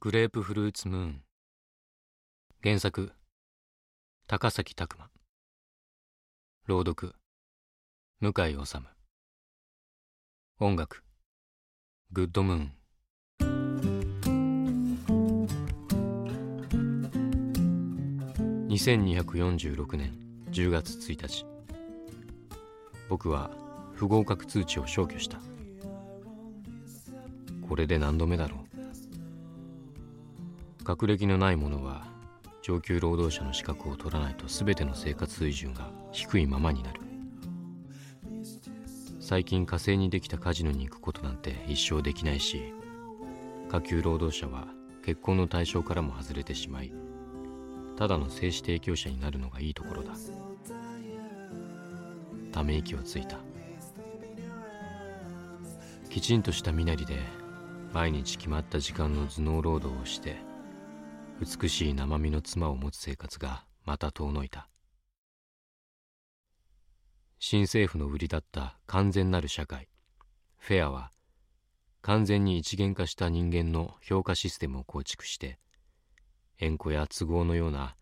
グレープフルーツムーン。原作高崎拓磨。朗読向井治。音楽グッドムーン。2246年10月1日。僕は不合格通知を消去した。これで何度目だろう？学歴のない者は上級労働者の資格を取らないと全ての生活水準が低いままになる。最近火星にできたカジノに行くことなんて一生できないし下級労働者は結婚の対象からも外れてしまいただの精子提供者になるのがいいところだ。ため息をついた。きちんとした身なりで毎日決まった時間の頭脳労働をして美しい生身の妻を持つ生活がまた遠のいた。新政府の売りだった完全なる社会フェアは完全に一元化した人間の評価システムを構築して縁故や都合のような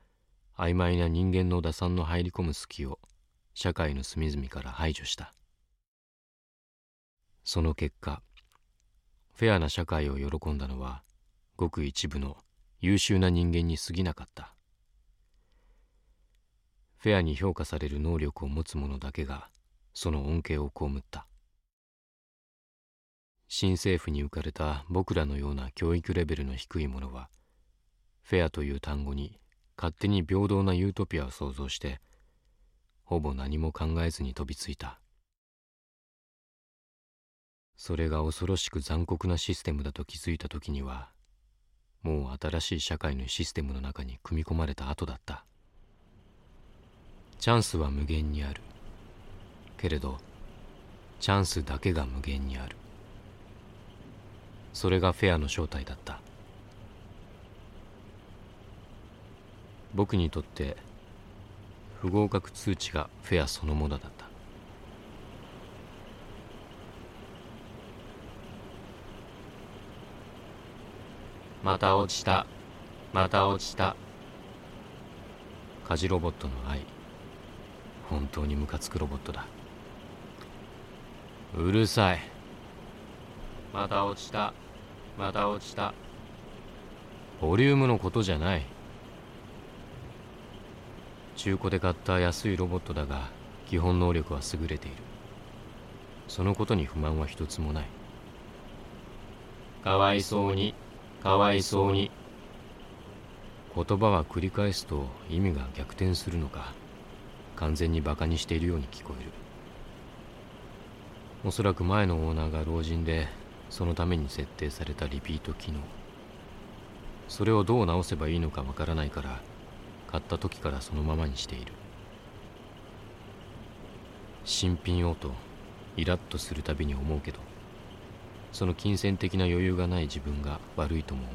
曖昧な人間の打算の入り込む隙を社会の隅々から排除した。その結果フェアな社会を喜んだのはごく一部の優秀な人間に過ぎなかった。フェアに評価される能力を持つ者だけがその恩恵を被った。新政府に浮かれた僕らのような教育レベルの低い者はフェアという単語に勝手に平等なユートピアを想像してほぼ何も考えずに飛びついた。それが恐ろしく残酷なシステムだと気づいた時にはもう新しい社会のシステムの中に組み込まれた後だった。チャンスは無限にある。けれどチャンスだけが無限にある。それがフェアの正体だった。僕にとって不合格通知がフェアそのものだった。また落ちた。また落ちた。家事ロボットの愛。本当にムカつくロボットだ。うるさい。また落ちた。また落ちた。ボリュームのことじゃない。中古で買った安いロボットだが基本能力は優れている。そのことに不満は一つもない。かわいそうに。かわいそうに。言葉は繰り返すと意味が逆転するのか。完全にバカにしているように聞こえる。おそらく前のオーナーが老人でそのために設定されたリピート機能。それをどう直せばいいのかわからないから買った時からそのままにしている。新品をとイラッとするたびに思うけど。その金銭的な余裕がない自分が悪いとも思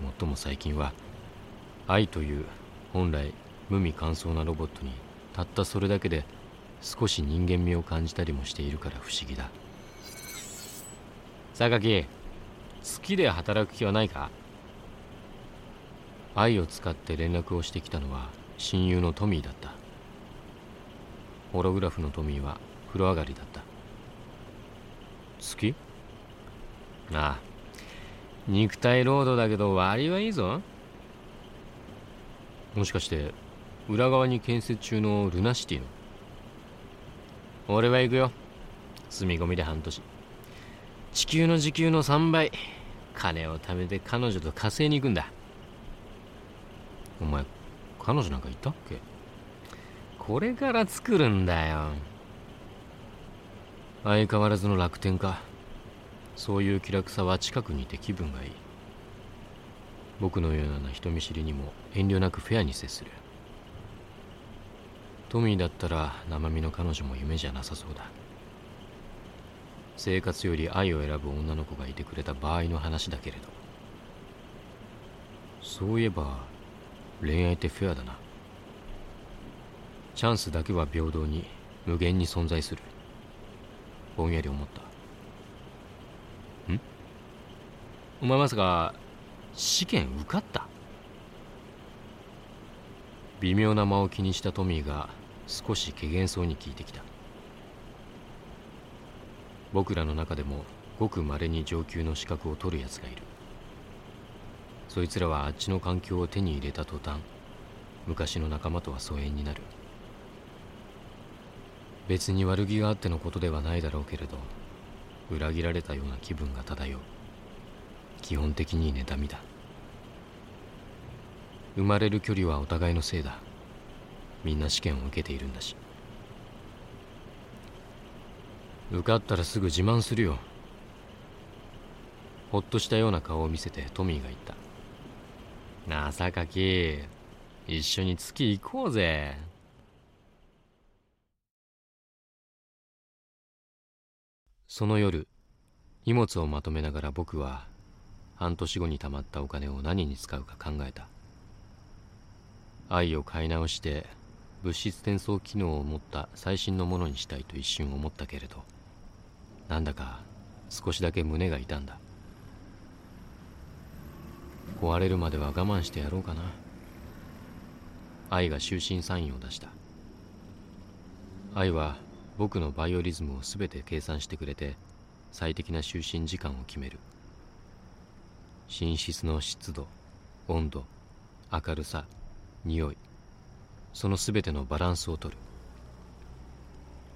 う。もっとも最近は愛という本来無味乾燥なロボットにたったそれだけで少し人間味を感じたりもしているから不思議だ。榊好きで働く気はないか？愛を使って連絡をしてきたのは親友のトミーだった。ホログラフのトミーは風呂上がりだった。好き？ああ。肉体労働だけど割はいいぞ。もしかして裏側に建設中のルナシティの？俺は行くよ。住み込みで半年。地球の時給の3倍。金を貯めて彼女と火星に行くんだ。お前彼女なんかいたっけ？これから作るんだよ。相変わらずの楽天か。そういう気楽さは近くにいて気分がいい。僕のような人見知りにも遠慮なくフェアに接する。トミーだったら生身の彼女も夢じゃなさそうだ。生活より愛を選ぶ女の子がいてくれた場合の話だけれど。そういえば恋愛ってフェアだな。チャンスだけは平等に無限に存在する。ぼんやり思った。ん？お前まさか試験受かった？微妙な間を気にしたトミーが少し怪げそうに聞いてきた。僕らの中でもごくまれに上級の資格を取るやつがいる。そいつらはあっちの環境を手に入れた途端昔の仲間とは疎遠になる。別に悪気があってのことではないだろうけれど裏切られたような気分が漂う。基本的に妬みだ。生まれる距離はお互いのせいだ。みんな試験を受けているんだし。受かったらすぐ自慢するよ。ほっとしたような顔を見せてトミーが言ったなさかき一緒に月行こうぜ。その夜荷物をまとめながら僕は半年後に貯まったお金を何に使うか考えた。愛を買い直して物質転送機能を持った最新のものにしたいと一瞬思ったけれどなんだか少しだけ胸が痛んだ。壊れるまでは我慢してやろうかな。愛が就寝サインを出した。愛は僕のバイオリズムを全て計算してくれて最適な就寝時間を決める。寝室の湿度温度明るさ匂いその全てのバランスをとる。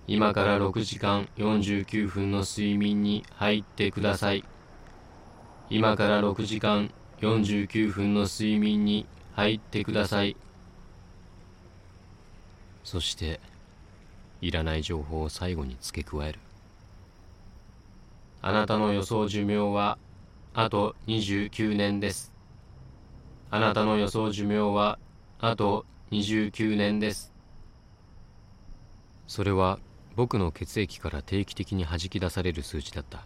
今から6時間49分の睡眠に入ってください。今から6時間49分の睡眠に入ってください。そしていらない情報を最後に付け加える。あなたの予想寿命はあと29年です。あなたの予想寿命はあと29年です。それは僕の血液から定期的に弾き出される数値だった。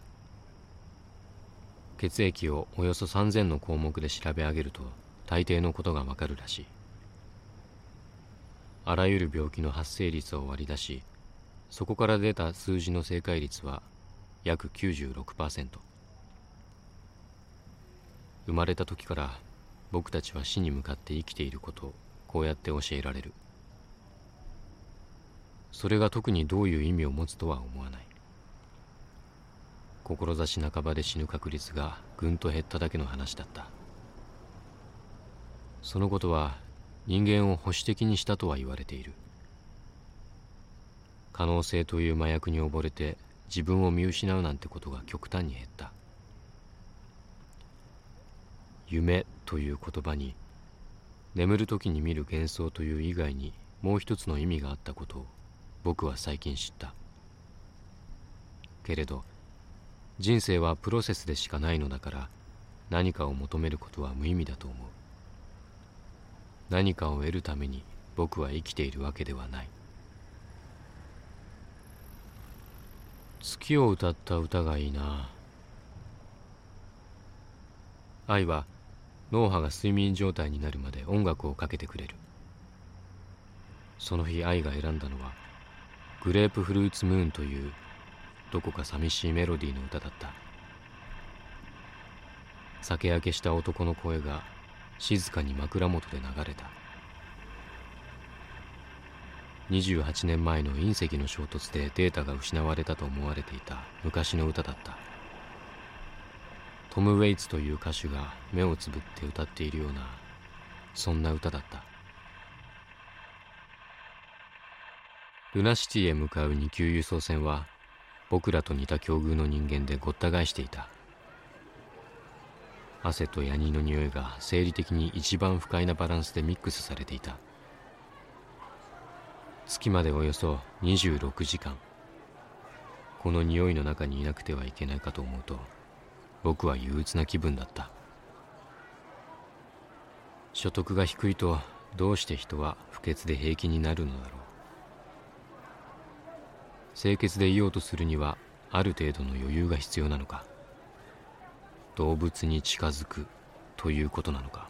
血液をおよそ3000の項目で調べ上げると大抵のことがわかるらしい。あらゆる病気の発生率を割り出しそこから出た数字の正解率は約96%生まれた時から僕たちは死に向かって生きていることをこうやって教えられる。それが特にどういう意味を持つとは思わない。志半ばで死ぬ確率がぐんと減っただけの話だった。そのことは人間を保守的にしたとは言われている。可能性という麻薬に溺れて自分を見失うなんてことが極端に減った。夢という言葉に眠る時に見る幻想という以外にもう一つの意味があったことを僕は最近知った。けれど人生はプロセスでしかないのだから何かを求めることは無意味だと思う。何かを得るために僕は生きているわけではない。月を歌った歌がいいな。愛は脳波が睡眠状態になるまで音楽をかけてくれる。その日愛が選んだのはグレープフルーツムーンというどこか寂しいメロディーの歌だった。酒焼けした男の声が静かに枕元で流れた。28年前の隕石の衝突でデータが失われたと思われていた昔の歌だった。トム・ウェイツという歌手が目をつぶって歌っているようなそんな歌だった。ルナシティへ向かう二級輸送船は僕らと似た境遇の人間でごった返していた。汗とヤニの匂いが生理的に一番不快なバランスでミックスされていた。月までおよそ26時間。この匂いの中にいなくてはいけないかと思うと僕は憂鬱な気分だった。所得が低いとどうして人は不潔で平気になるのだろう。清潔でいようとするにはある程度の余裕が必要なのか。動物に近づくということなのか。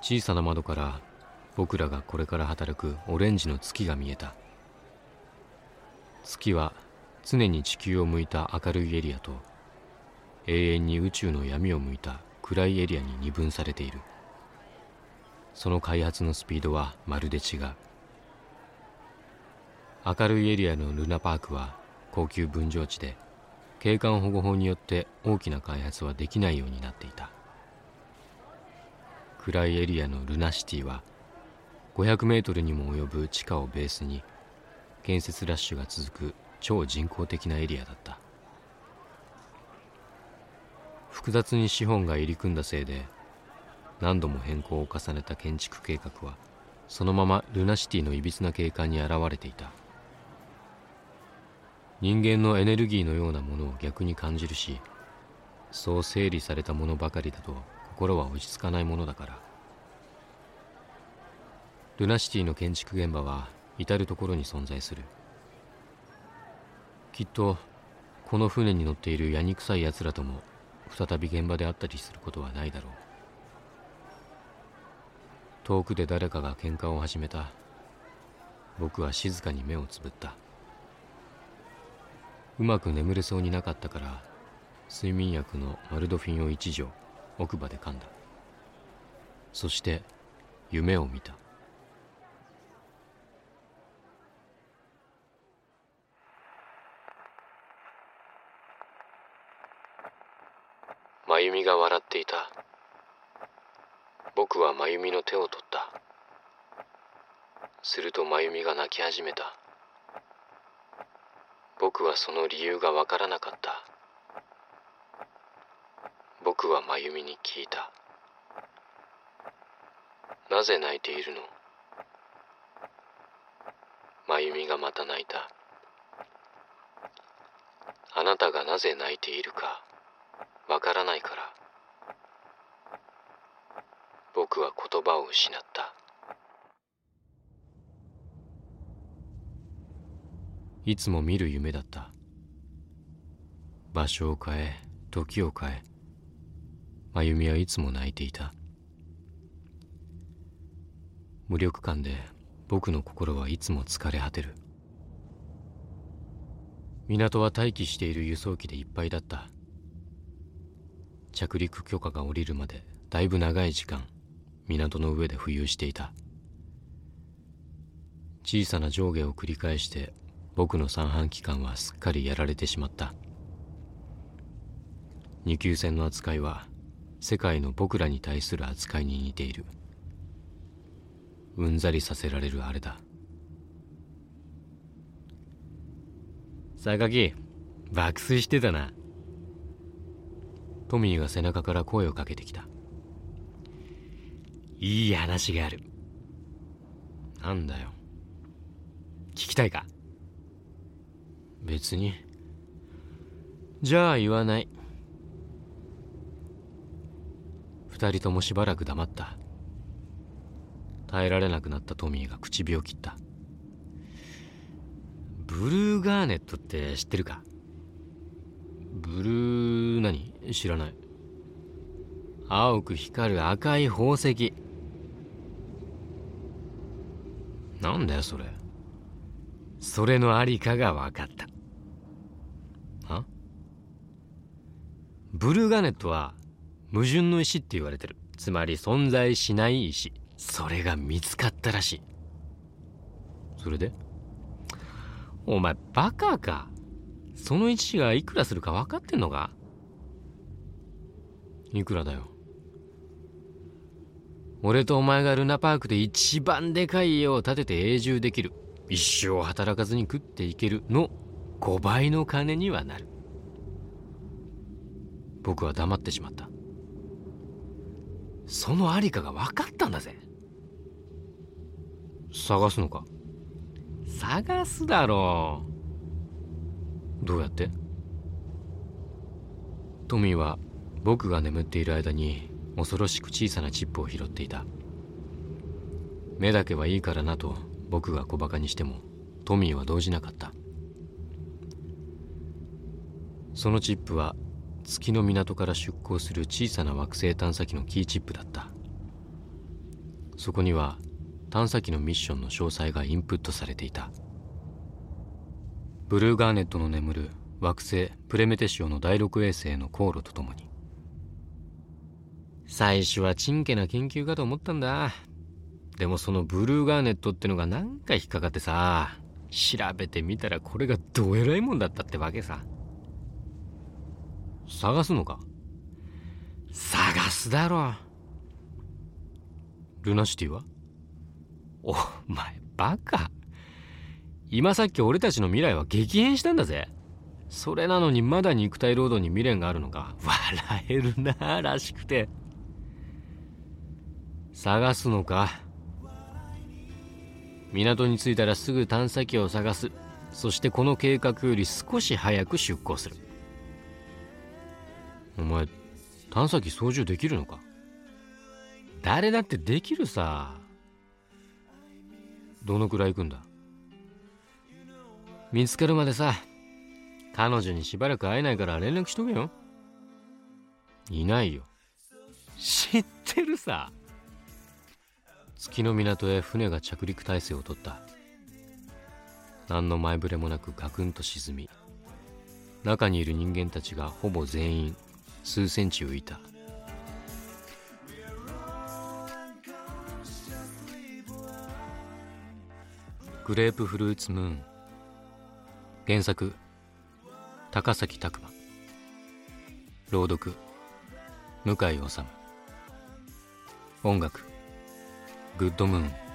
小さな窓から僕らがこれから働くオレンジの月が見えた。月は常に地球を向いた明るいエリアと永遠に宇宙の闇を向いた暗いエリアに二分されている。その開発のスピードはまるで違う。明るいエリアのルナパークは高級分譲地で景観保護法によって大きな開発はできないようになっていた。暗いエリアのルナシティは500メートルにも及ぶ地下をベースに建設ラッシュが続く超人工的なエリアだった。複雑に資本が入り組んだせいで何度も変更を重ねた建築計画はそのままルナシティのいびつな景観に現れていた。人間のエネルギーのようなものを逆に感じるしそう整理されたものばかりだと心は落ち着かないものだから。ルナシティの建築現場は至る所に存在する。きっとこの船に乗っているやにくさい奴らとも再び現場で会ったりすることはないだろう。遠くで誰かが喧嘩を始めた。僕は静かに目をつぶった。うまく眠れそうになかったから睡眠薬のマルドフィンを一錠奥歯で噛んだ。そして夢を見た。真由美が笑っていた。僕は真由美の手を取った。すると真由美が泣き始めた。僕はその理由がわからなかった。僕は真由美に聞いた。なぜ泣いているの？真由美がまた泣いた。あなたがなぜ泣いているかわからないから。僕は言葉を失った。いつも見る夢だった。場所を変え時を変え真由美はいつも泣いていた。無力感で僕の心はいつも疲れ果てる。港は待機している輸送機でいっぱいだった。着陸許可が下りるまでだいぶ長い時間港の上で浮遊していた。小さな上下を繰り返して僕の三半規管はすっかりやられてしまった。二級船の扱いは世界の僕らに対する扱いに似ている。うんざりさせられるあれだ。榊爆睡してたな。トミーが背中から声をかけてきた。いい話がある。なんだよ。聞きたいか？別に。じゃあ言わない。二人ともしばらく黙った。耐えられなくなったトミーが口火を切った。ブルーガーネットって知ってるか？ブルー何？知らない。青く光る赤い宝石。なんだよそれ。それのありかが分かったはブルーガネットは矛盾の石って言われてる。つまり存在しない石。それが見つかったらしい。それで？お前バカか？その石がいくらするか分かってんのか？いくらだよ？俺とお前がルナパークで一番でかい家を建てて永住できる。一生働かずに食っていけるの。5倍の金にはなる。僕は黙ってしまった。そのありかが分かったんだぜ。探すのか？探すだろう。どうやって？トミーは僕が眠っている間に恐ろしく小さなチップを拾っていた。目だけはいいからなと僕が小バカにしてもトミーは動じなかった。そのチップは月の港から出港する小さな惑星探査機のキーチップだった。そこには探査機のミッションの詳細がインプットされていた。ブルーガーネットの眠る惑星プレメテシオの第6衛星の航路とともに。最初はちんけな研究かと思ったんだ。でもそのブルーガーネットってのがなんか引っかかってさ。調べてみたらこれがどえらいもんだったってわけさ。探すのか？探すだろ。ルナシティは？お前バカ。今さっき俺たちの未来は激変したんだぜ。それなのにまだ肉体労働に未練があるのか。笑えるならしくて。探すのか？港に着いたらすぐ探査機を探す。そしてこの計画より少し早く出港する。お前探査機操縦できるのか？誰だってできるさ。どのくらい行くんだ？見つかるまでさ彼女にしばらく会えないから連絡しとけよ。いないよ。知ってるさ。月の港へ船が着陸態勢をとった。何の前触れもなくガクンと沈み中にいる人間たちがほぼ全員数センチ浮いた。グレープフルーツムーン。原作高崎拓磨。朗読向井治音楽グッドムーン。